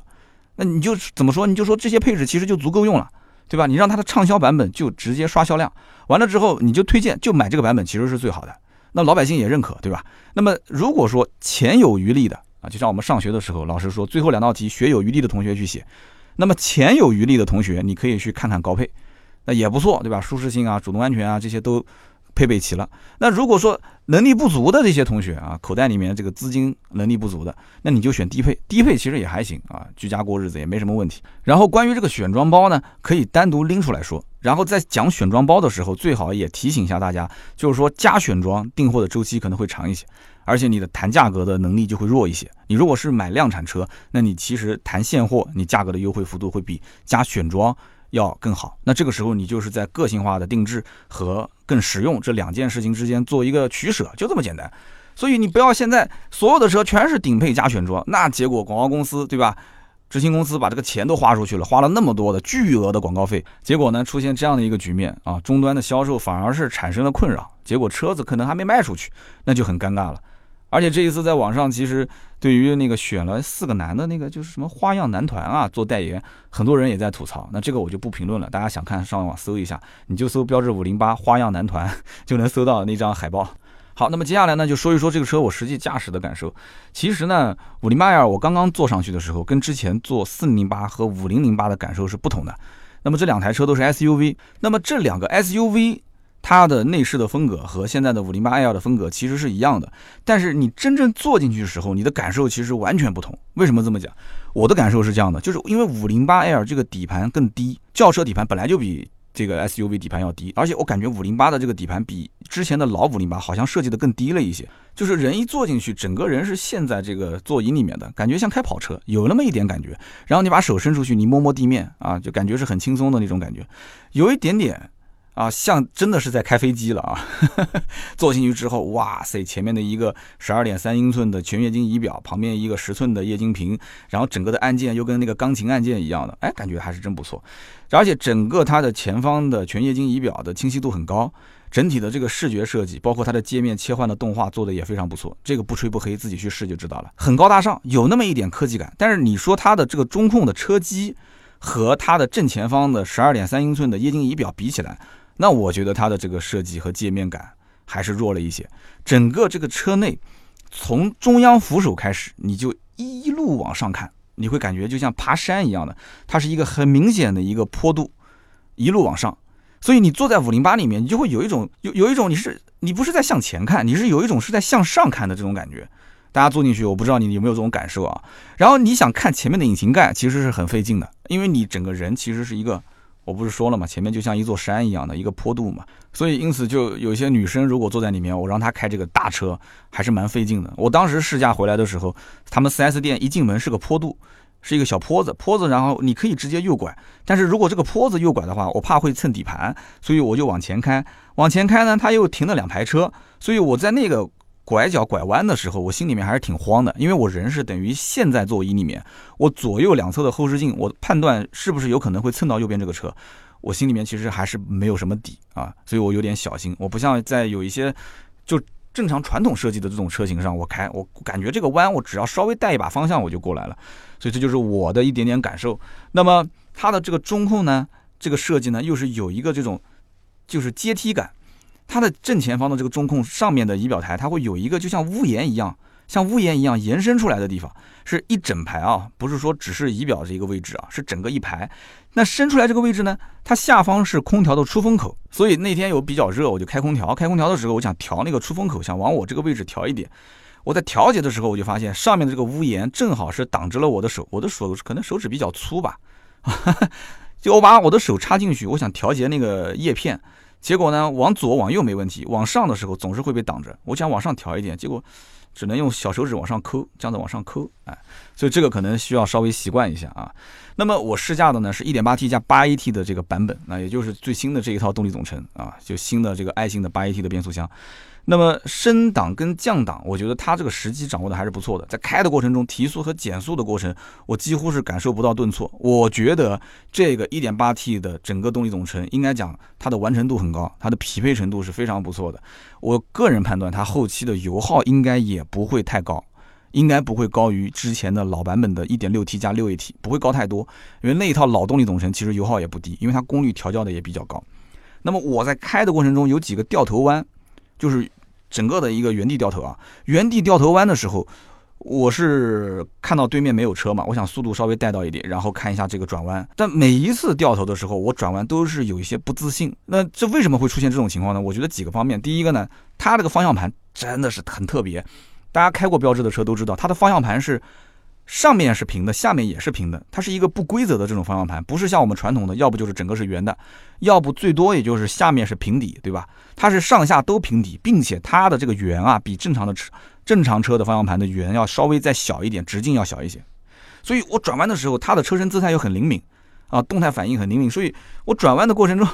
那你就怎么说？你就说这些配置其实就足够用了。对吧？你让它的畅销版本就直接刷销量，完了之后你就推荐就买这个版本，其实是最好的。那老百姓也认可，对吧？那么如果说钱有余力的啊，就像我们上学的时候，老师说最后两道题学有余力的同学去写。那么钱有余力的同学，你可以去看看高配，那也不错，对吧？舒适性啊、主动安全啊这些都。配备齐了，那如果说能力不足的这些同学啊，口袋里面这个资金能力不足的，那你就选低配，低配其实也还行啊，居家过日子也没什么问题。然后关于这个选装包呢，可以单独拎出来说。然后在讲选装包的时候，最好也提醒一下大家，就是说加选装订货的周期可能会长一些，而且你的谈价格的能力就会弱一些。你如果是买量产车，那你其实谈现货，你价格的优惠幅度会比加选装。要更好，那这个时候你就是在个性化的定制和更实用这两件事情之间做一个取舍，就这么简单。所以你不要现在所有的车全是顶配加选装，那结果广告公司对吧？执行公司把这个钱都花出去了，花了那么多的巨额的广告费，结果呢出现这样的一个局面啊，终端的销售反而是产生了困扰，结果车子可能还没卖出去，那就很尴尬了。而且这一次在网上，其实对于那个选了四个男的那个就是什么花样男团啊做代言，很多人也在吐槽。那这个我就不评论了，大家想看上网搜一下，你就搜标致五零八花样男团就能搜到那张海报。好，那么接下来呢就说一说这个车我实际驾驶的感受。其实呢，五零八 L 我刚刚坐上去的时候，跟之前坐四零零八和五零零八的感受是不同的。那么这两台车都是 SUV，那么这两个 SUV。它的内饰的风格和现在的五零八 L 的风格其实是一样的，但是你真正坐进去的时候，你的感受其实完全不同。为什么这么讲？我的感受是这样的，就是因为五零八 L 这个底盘更低，轿车底盘本来就比这个 SUV 底盘要低，而且我感觉五零八的这个底盘比之前的老五零八好像设计的更低了一些，就是人一坐进去，整个人是陷在这个座椅里面的感觉，像开跑车，有那么一点感觉。然后你把手伸出去，你摸摸地面啊，就感觉是很轻松的那种感觉，有一点点。啊，像真的是在开飞机了啊！(laughs) 坐进去之后，哇塞，前面的一个十二点三英寸的全液晶仪表，旁边一个十寸的液晶屏，然后整个的按键又跟那个钢琴按键一样的，哎，感觉还是真不错。而且整个它的前方的全液晶仪表的清晰度很高，整体的这个视觉设计，包括它的界面切换的动画做的也非常不错。这个不吹不黑，自己去试就知道了，很高大上，有那么一点科技感。但是你说它的这个中控的车机和它的正前方的十二点三英寸的液晶仪表比起来，那我觉得它的这个设计和界面感还是弱了一些。整个这个车内，从中央扶手开始，你就一路往上看，你会感觉就像爬山一样的，它是一个很明显的一个坡度，一路往上。所以你坐在五零八里面，你就会有一种有有一种你是你不是在向前看，你是有一种是在向上看的这种感觉。大家坐进去，我不知道你有没有这种感受啊？然后你想看前面的引擎盖，其实是很费劲的，因为你整个人其实是一个。我不是说了嘛，前面就像一座山一样的一个坡度嘛，所以因此就有些女生如果坐在里面，我让她开这个大车还是蛮费劲的。我当时试驾回来的时候，他们 4S 店一进门是个坡度，是一个小坡子，坡子然后你可以直接右拐，但是如果这个坡子右拐的话，我怕会蹭底盘，所以我就往前开，往前开呢，他又停了两排车，所以我在那个。拐角拐弯的时候，我心里面还是挺慌的，因为我人是等于陷在座椅里面，我左右两侧的后视镜，我判断是不是有可能会蹭到右边这个车，我心里面其实还是没有什么底啊，所以我有点小心。我不像在有一些就正常传统设计的这种车型上，我开我感觉这个弯我只要稍微带一把方向我就过来了，所以这就是我的一点点感受。那么它的这个中控呢，这个设计呢，又是有一个这种就是阶梯感。它的正前方的这个中控上面的仪表台，它会有一个就像屋檐一样，像屋檐一样延伸出来的地方，是一整排啊，不是说只是仪表这一个位置啊，是整个一排。那伸出来这个位置呢，它下方是空调的出风口，所以那天有比较热，我就开空调。开空调的时候，我想调那个出风口，想往我这个位置调一点。我在调节的时候，我就发现上面的这个屋檐正好是挡着了我的手，我的手可能手指比较粗吧，(laughs) 就我把我的手插进去，我想调节那个叶片，结果呢，往左往右没问题，往上的时候总是会被挡着。我想往上调一点，结果只能用小手指往上抠，这样子往上抠，哎，所以这个可能需要稍微习惯一下啊。那么我试驾的呢是 1.8T 加 8AT 的这个版本，那也就是最新的这一套动力总成啊，就新的这个爱信的 8AT 的变速箱。那么升档跟降档，我觉得它这个时机掌握的还是不错的。在开的过程中，提速和减速的过程，我几乎是感受不到顿挫。我觉得这个 1.8T 的整个动力总成，应该讲它的完成度很高，它的匹配程度是非常不错的。我个人判断，它后期的油耗应该也不会太高，应该不会高于之前的老版本的 1.6T 加 6AT，不会高太多。因为那一套老动力总成其实油耗也不低，因为它功率调教的也比较高。那么我在开的过程中有几个掉头弯，就是。整个的一个原地掉头啊，原地掉头弯的时候，我是看到对面没有车嘛，我想速度稍微带到一点，然后看一下这个转弯。但每一次掉头的时候，我转弯都是有一些不自信。那这为什么会出现这种情况呢？我觉得几个方面。第一个呢，它这个方向盘真的是很特别，大家开过标志的车都知道，它的方向盘是。上面是平的，下面也是平的，它是一个不规则的这种方向盘，不是像我们传统的，要不就是整个是圆的，要不最多也就是下面是平底，对吧？它是上下都平底，并且它的这个圆啊，比正常的车正常车的方向盘的圆要稍微再小一点，直径要小一些。所以我转弯的时候，它的车身姿态又很灵敏啊，动态反应很灵敏，所以我转弯的过程中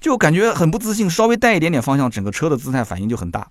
就感觉很不自信，稍微带一点点方向，整个车的姿态反应就很大，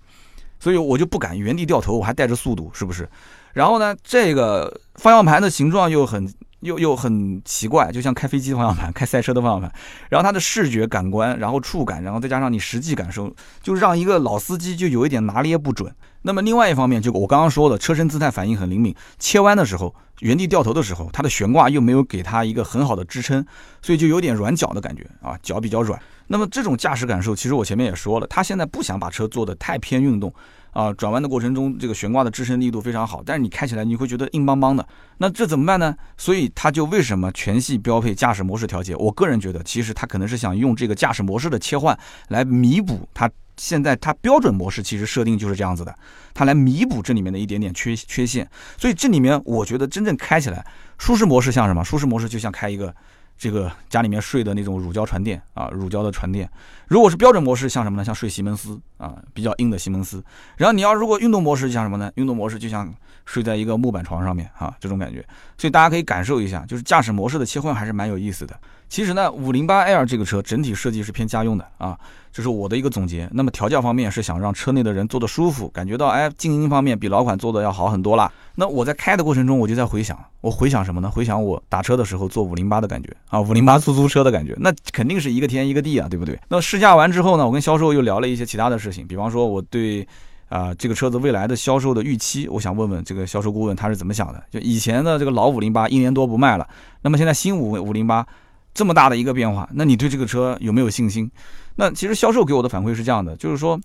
所以我就不敢原地掉头，我还带着速度，是不是？然后呢，这个方向盘的形状又很又又很奇怪，就像开飞机的方向盘、开赛车的方向盘。然后它的视觉感官，然后触感，然后再加上你实际感受，就让一个老司机就有一点拿捏不准。那么另外一方面，就我刚刚说的，车身姿态反应很灵敏，切弯的时候、原地掉头的时候，它的悬挂又没有给它一个很好的支撑，所以就有点软脚的感觉啊，脚比较软。那么这种驾驶感受，其实我前面也说了，他现在不想把车做的太偏运动。啊，转弯的过程中，这个悬挂的支撑力度非常好，但是你开起来你会觉得硬邦邦的，那这怎么办呢？所以它就为什么全系标配驾驶模式调节？我个人觉得，其实它可能是想用这个驾驶模式的切换来弥补它现在它标准模式其实设定就是这样子的，它来弥补这里面的一点点缺缺陷。所以这里面我觉得真正开起来舒适模式像什么？舒适模式就像开一个。这个家里面睡的那种乳胶床垫啊，乳胶的床垫，如果是标准模式，像什么呢？像睡西门斯啊，比较硬的西门斯。然后你要如果运动模式，像什么呢？运动模式就像睡在一个木板床上面啊，这种感觉。所以大家可以感受一下，就是驾驶模式的切换还是蛮有意思的。其实呢，五零八 L 这个车整体设计是偏家用的啊。这是我的一个总结。那么调教方面是想让车内的人坐得舒服，感觉到哎，静音方面比老款做的要好很多啦。那我在开的过程中，我就在回想，我回想什么呢？回想我打车的时候坐五零八的感觉啊，五零八出租车的感觉，那肯定是一个天一个地啊，对不对？那试驾完之后呢，我跟销售又聊了一些其他的事情，比方说我对啊这个车子未来的销售的预期，我想问问这个销售顾问他是怎么想的？就以前的这个老五零八一年多不卖了，那么现在新五五零八这么大的一个变化，那你对这个车有没有信心？那其实销售给我的反馈是这样的，就是说，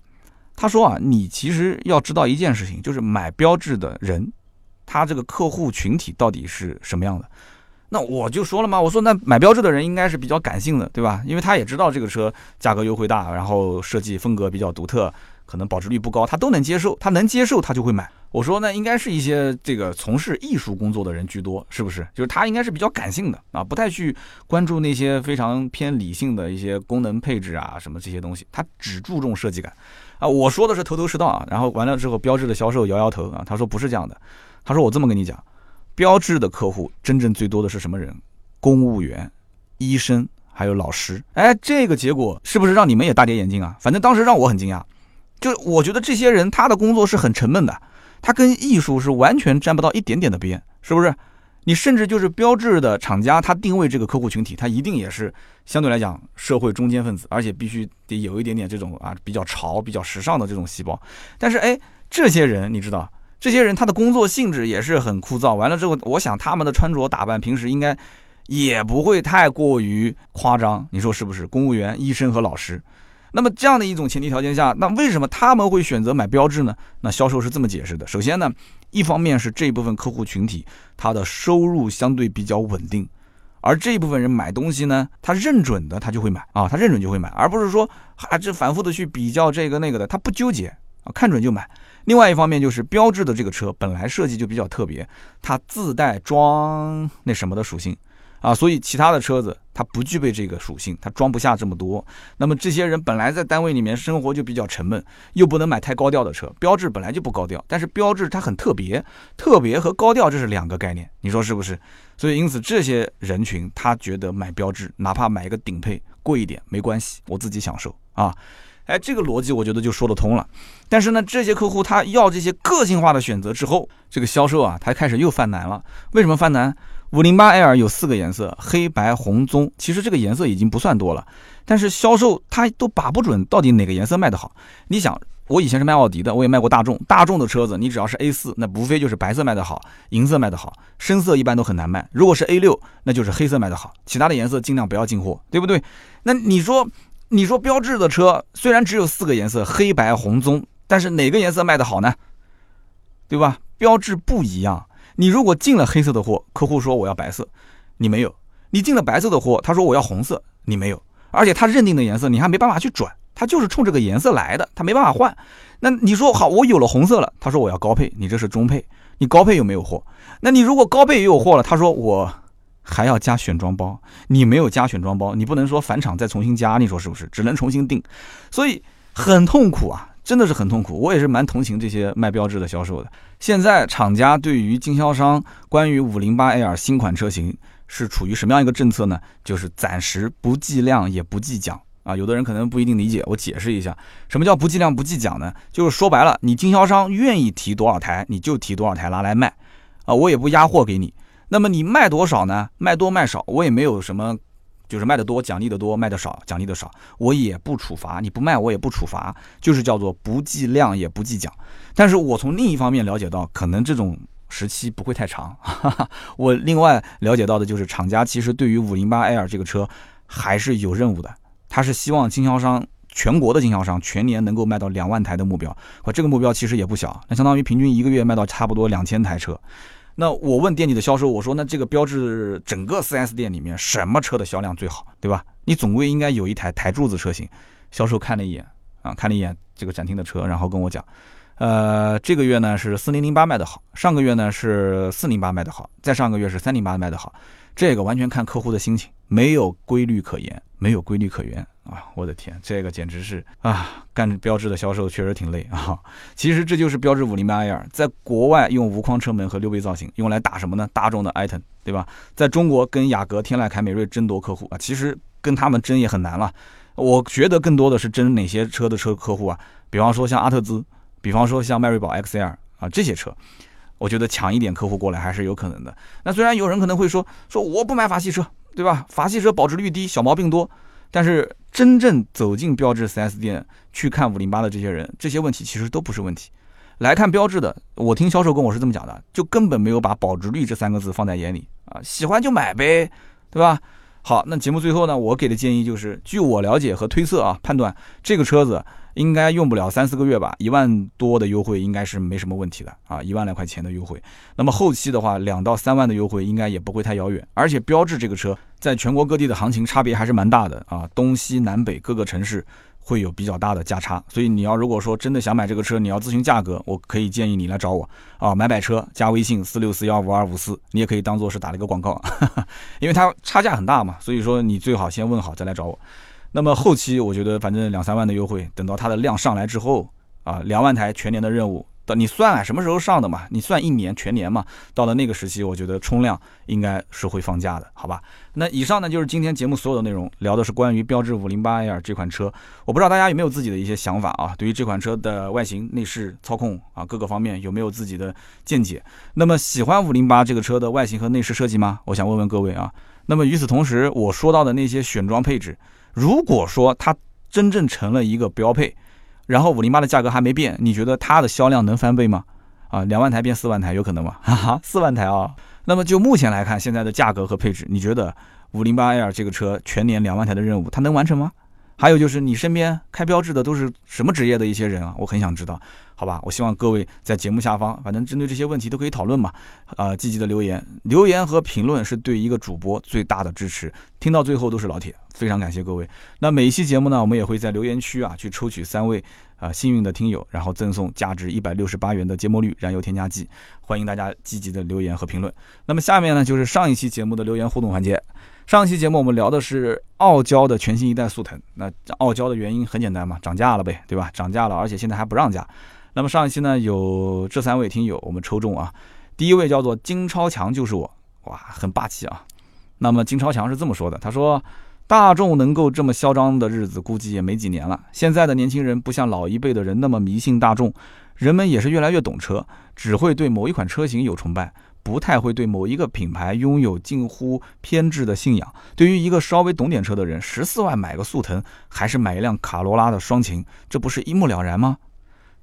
他说啊，你其实要知道一件事情，就是买标致的人，他这个客户群体到底是什么样的。那我就说了嘛，我说那买标致的人应该是比较感性的，对吧？因为他也知道这个车价格优惠大，然后设计风格比较独特。可能保值率不高，他都能接受，他能接受他就会买。我说那应该是一些这个从事艺术工作的人居多，是不是？就是他应该是比较感性的啊，不太去关注那些非常偏理性的一些功能配置啊什么这些东西，他只注重设计感啊。我说的是头头是道啊，然后完了之后，标志的销售摇摇头啊，他说不是这样的，他说我这么跟你讲，标志的客户真正最多的是什么人？公务员、医生还有老师。哎，这个结果是不是让你们也大跌眼镜啊？反正当时让我很惊讶。就我觉得这些人他的工作是很沉闷的，他跟艺术是完全沾不到一点点的边，是不是？你甚至就是标志的厂家，他定位这个客户群体，他一定也是相对来讲社会中间分子，而且必须得有一点点这种啊比较潮、比较时尚的这种细胞。但是哎，这些人你知道，这些人他的工作性质也是很枯燥。完了之后，我想他们的穿着打扮平时应该也不会太过于夸张，你说是不是？公务员、医生和老师。那么这样的一种前提条件下，那为什么他们会选择买标致呢？那销售是这么解释的：首先呢，一方面是这一部分客户群体他的收入相对比较稳定，而这一部分人买东西呢，他认准的他就会买啊，他认准就会买，而不是说啊这反复的去比较这个那个的，他不纠结啊，看准就买。另外一方面就是标志的这个车本来设计就比较特别，它自带装那什么的属性。啊，所以其他的车子它不具备这个属性，它装不下这么多。那么这些人本来在单位里面生活就比较沉闷，又不能买太高调的车。标志本来就不高调，但是标志它很特别，特别和高调这是两个概念，你说是不是？所以因此这些人群他觉得买标志，哪怕买一个顶配贵一点没关系，我自己享受啊。哎，这个逻辑我觉得就说得通了。但是呢，这些客户他要这些个性化的选择之后，这个销售啊，他开始又犯难了。为什么犯难？五零八 L 有四个颜色，黑白红棕。其实这个颜色已经不算多了，但是销售他都把不准到底哪个颜色卖得好。你想，我以前是卖奥迪的，我也卖过大众。大众的车子，你只要是 A 四，那无非就是白色卖得好，银色卖得好，深色一般都很难卖。如果是 A 六，那就是黑色卖得好，其他的颜色尽量不要进货，对不对？那你说，你说标致的车虽然只有四个颜色，黑白红棕，但是哪个颜色卖得好呢？对吧？标志不一样。你如果进了黑色的货，客户说我要白色，你没有；你进了白色的货，他说我要红色，你没有。而且他认定的颜色，你还没办法去转，他就是冲这个颜色来的，他没办法换。那你说好，我有了红色了，他说我要高配，你这是中配，你高配又没有货。那你如果高配也有货了，他说我还要加选装包，你没有加选装包，你不能说返厂再重新加，你说是不是？只能重新定，所以很痛苦啊。真的是很痛苦，我也是蛮同情这些卖标致的销售的。现在厂家对于经销商关于五零八 L 新款车型是处于什么样一个政策呢？就是暂时不计量也不计奖啊。有的人可能不一定理解，我解释一下，什么叫不计量不计奖呢？就是说白了，你经销商愿意提多少台，你就提多少台拿来卖啊，我也不压货给你。那么你卖多少呢？卖多卖少，我也没有什么。就是卖的多奖励的多，卖的少奖励的少，我也不处罚你不卖，我也不处罚，就是叫做不计量也不计奖。但是我从另一方面了解到，可能这种时期不会太长。(laughs) 我另外了解到的就是，厂家其实对于五零八 L 这个车还是有任务的，他是希望经销商全国的经销商全年能够卖到两万台的目标，我这个目标其实也不小，那相当于平均一个月卖到差不多两千台车。那我问店里的销售，我说那这个标志整个 4S 店里面什么车的销量最好，对吧？你总归应该有一台台柱子车型。销售看了一眼啊，看了一眼这个展厅的车，然后跟我讲，呃，这个月呢是4008卖的好，上个月呢是408卖的好，再上个月是308卖的好。这个完全看客户的心情，没有规律可言，没有规律可言啊！我的天，这个简直是啊，干标志的销售确实挺累啊。其实这就是标志五零八 L，在国外用无框车门和溜背造型，用来打什么呢？大众的艾腾，对吧？在中国跟雅阁、天籁、凯美瑞争夺客户啊，其实跟他们争也很难了。我觉得更多的是争哪些车的车客户啊？比方说像阿特兹，比方说像迈锐宝 XL 啊这些车。我觉得抢一点客户过来还是有可能的。那虽然有人可能会说说我不买法系车，对吧？法系车保值率低，小毛病多。但是真正走进标致 4S 店去看五零八的这些人，这些问题其实都不是问题。来看标致的，我听销售跟我是这么讲的，就根本没有把保值率这三个字放在眼里啊，喜欢就买呗，对吧？好，那节目最后呢，我给的建议就是，据我了解和推测啊，判断这个车子。应该用不了三四个月吧，一万多的优惠应该是没什么问题的啊，一万来块钱的优惠。那么后期的话，两到三万的优惠应该也不会太遥远。而且标致这个车在全国各地的行情差别还是蛮大的啊，东西南北各个城市会有比较大的价差。所以你要如果说真的想买这个车，你要咨询价格，我可以建议你来找我啊，买买车加微信四六四幺五二五四，你也可以当做是打了一个广告，(laughs) 因为它差价很大嘛，所以说你最好先问好再来找我。那么后期我觉得反正两三万的优惠，等到它的量上来之后啊，两万台全年的任务，到你算啊什么时候上的嘛？你算一年全年嘛？到了那个时期，我觉得冲量应该是会放假的，好吧？那以上呢就是今天节目所有的内容，聊的是关于标致五零八 L 这款车，我不知道大家有没有自己的一些想法啊？对于这款车的外形、内饰、操控啊各个方面有没有自己的见解？那么喜欢五零八这个车的外形和内饰设计吗？我想问问各位啊。那么与此同时，我说到的那些选装配置。如果说它真正成了一个标配，然后五零八的价格还没变，你觉得它的销量能翻倍吗？啊，两万台变四万台有可能吗？(laughs) 哈哈，四万台啊！那么就目前来看，现在的价格和配置，你觉得五零八 L 这个车全年两万台的任务，它能完成吗？还有就是你身边开标志的都是什么职业的一些人啊？我很想知道。好吧？我希望各位在节目下方，反正针对这些问题都可以讨论嘛，啊，积极的留言，留言和评论是对一个主播最大的支持。听到最后都是老铁，非常感谢各位。那每一期节目呢，我们也会在留言区啊去抽取三位啊幸运的听友，然后赠送价值一百六十八元的芥末绿燃油添加剂。欢迎大家积极的留言和评论。那么下面呢，就是上一期节目的留言互动环节。上期节目我们聊的是傲娇的全新一代速腾，那傲娇的原因很简单嘛，涨价了呗，对吧？涨价了，而且现在还不让价。那么上一期呢，有这三位听友我们抽中啊，第一位叫做金超强，就是我，哇，很霸气啊。那么金超强是这么说的，他说，大众能够这么嚣张的日子，估计也没几年了。现在的年轻人不像老一辈的人那么迷信大众，人们也是越来越懂车，只会对某一款车型有崇拜。不太会对某一个品牌拥有近乎偏执的信仰。对于一个稍微懂点车的人，十四万买个速腾，还是买一辆卡罗拉的双擎，这不是一目了然吗？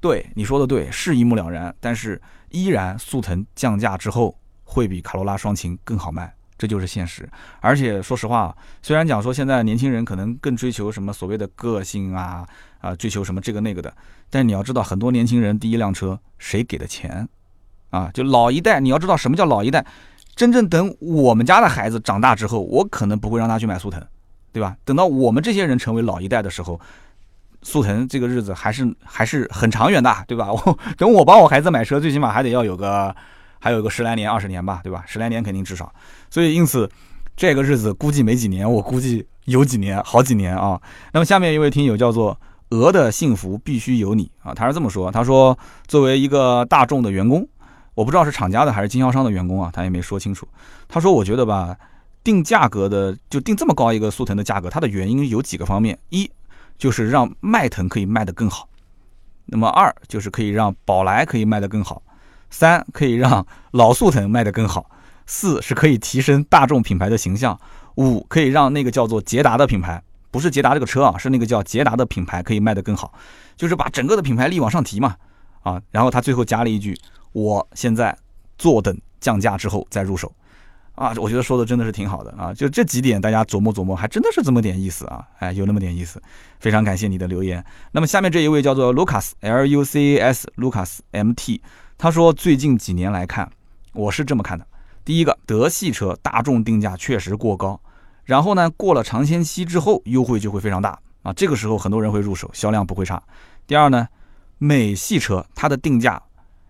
对，你说的对，是一目了然。但是依然，速腾降价之后会比卡罗拉双擎更好卖，这就是现实。而且说实话，虽然讲说现在年轻人可能更追求什么所谓的个性啊啊，追求什么这个那个的，但你要知道，很多年轻人第一辆车谁给的钱？啊，就老一代，你要知道什么叫老一代。真正等我们家的孩子长大之后，我可能不会让他去买速腾，对吧？等到我们这些人成为老一代的时候，速腾这个日子还是还是很长远的，对吧？我等我帮我孩子买车，最起码还得要有个还有个十来年、二十年吧，对吧？十来年肯定至少。所以因此，这个日子估计没几年，我估计有几年、好几年啊。那么下面一位听友叫做鹅的幸福必须有你啊，他是这么说，他说作为一个大众的员工。我不知道是厂家的还是经销商的员工啊，他也没说清楚。他说：“我觉得吧，定价格的就定这么高一个速腾的价格，它的原因有几个方面：一就是让迈腾可以卖得更好；那么二就是可以让宝来可以卖得更好；三可以让老速腾卖得更好；四是可以提升大众品牌的形象；五可以让那个叫做捷达的品牌，不是捷达这个车啊，是那个叫捷达的品牌可以卖得更好，就是把整个的品牌力往上提嘛。啊，然后他最后加了一句。”我现在坐等降价之后再入手，啊，我觉得说的真的是挺好的啊，就这几点大家琢磨琢磨，还真的是这么点意思啊，哎，有那么点意思，非常感谢你的留言。那么下面这一位叫做 Lucas L U C A S Lucas M T，他说最近几年来看，我是这么看的：第一个，德系车大众定价确实过高，然后呢，过了尝鲜期之后优惠就会非常大啊，这个时候很多人会入手，销量不会差。第二呢，美系车它的定价。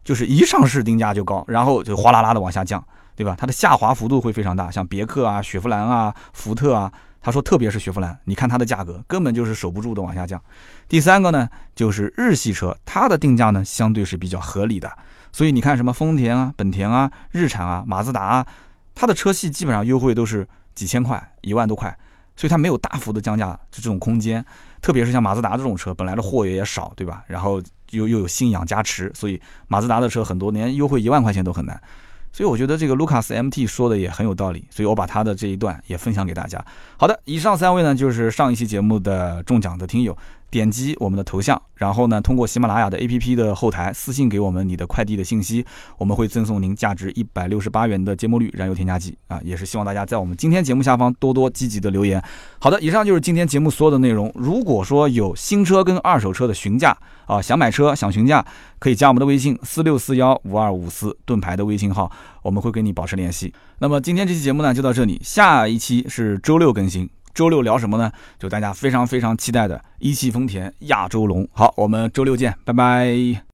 就是一上市定价就高，然后就哗啦啦的往下降，对吧？它的下滑幅度会非常大，像别克啊、雪佛兰啊、福特啊，他说特别是雪佛兰，你看它的价格根本就是守不住的往下降。第三个呢，就是日系车，它的定价呢相对是比较合理的，所以你看什么丰田啊、本田啊、日产啊、马自达啊，它的车系基本上优惠都是几千块、一万多块，所以它没有大幅的降价就这种空间。特别是像马自达这种车，本来的货也也少，对吧？然后又又有信仰加持，所以马自达的车很多连优惠一万块钱都很难。所以我觉得这个卢卡斯 MT 说的也很有道理，所以我把他的这一段也分享给大家。好的，以上三位呢就是上一期节目的中奖的听友。点击我们的头像，然后呢，通过喜马拉雅的 APP 的后台私信给我们你的快递的信息，我们会赠送您价值一百六十八元的芥末绿燃油添加剂啊！也是希望大家在我们今天节目下方多多积极的留言。好的，以上就是今天节目所有的内容。如果说有新车跟二手车的询价啊，想买车想询价，可以加我们的微信四六四幺五二五四盾牌的微信号，我们会跟你保持联系。那么今天这期节目呢就到这里，下一期是周六更新。周六聊什么呢？就大家非常非常期待的一汽丰田亚洲龙。好，我们周六见，拜拜。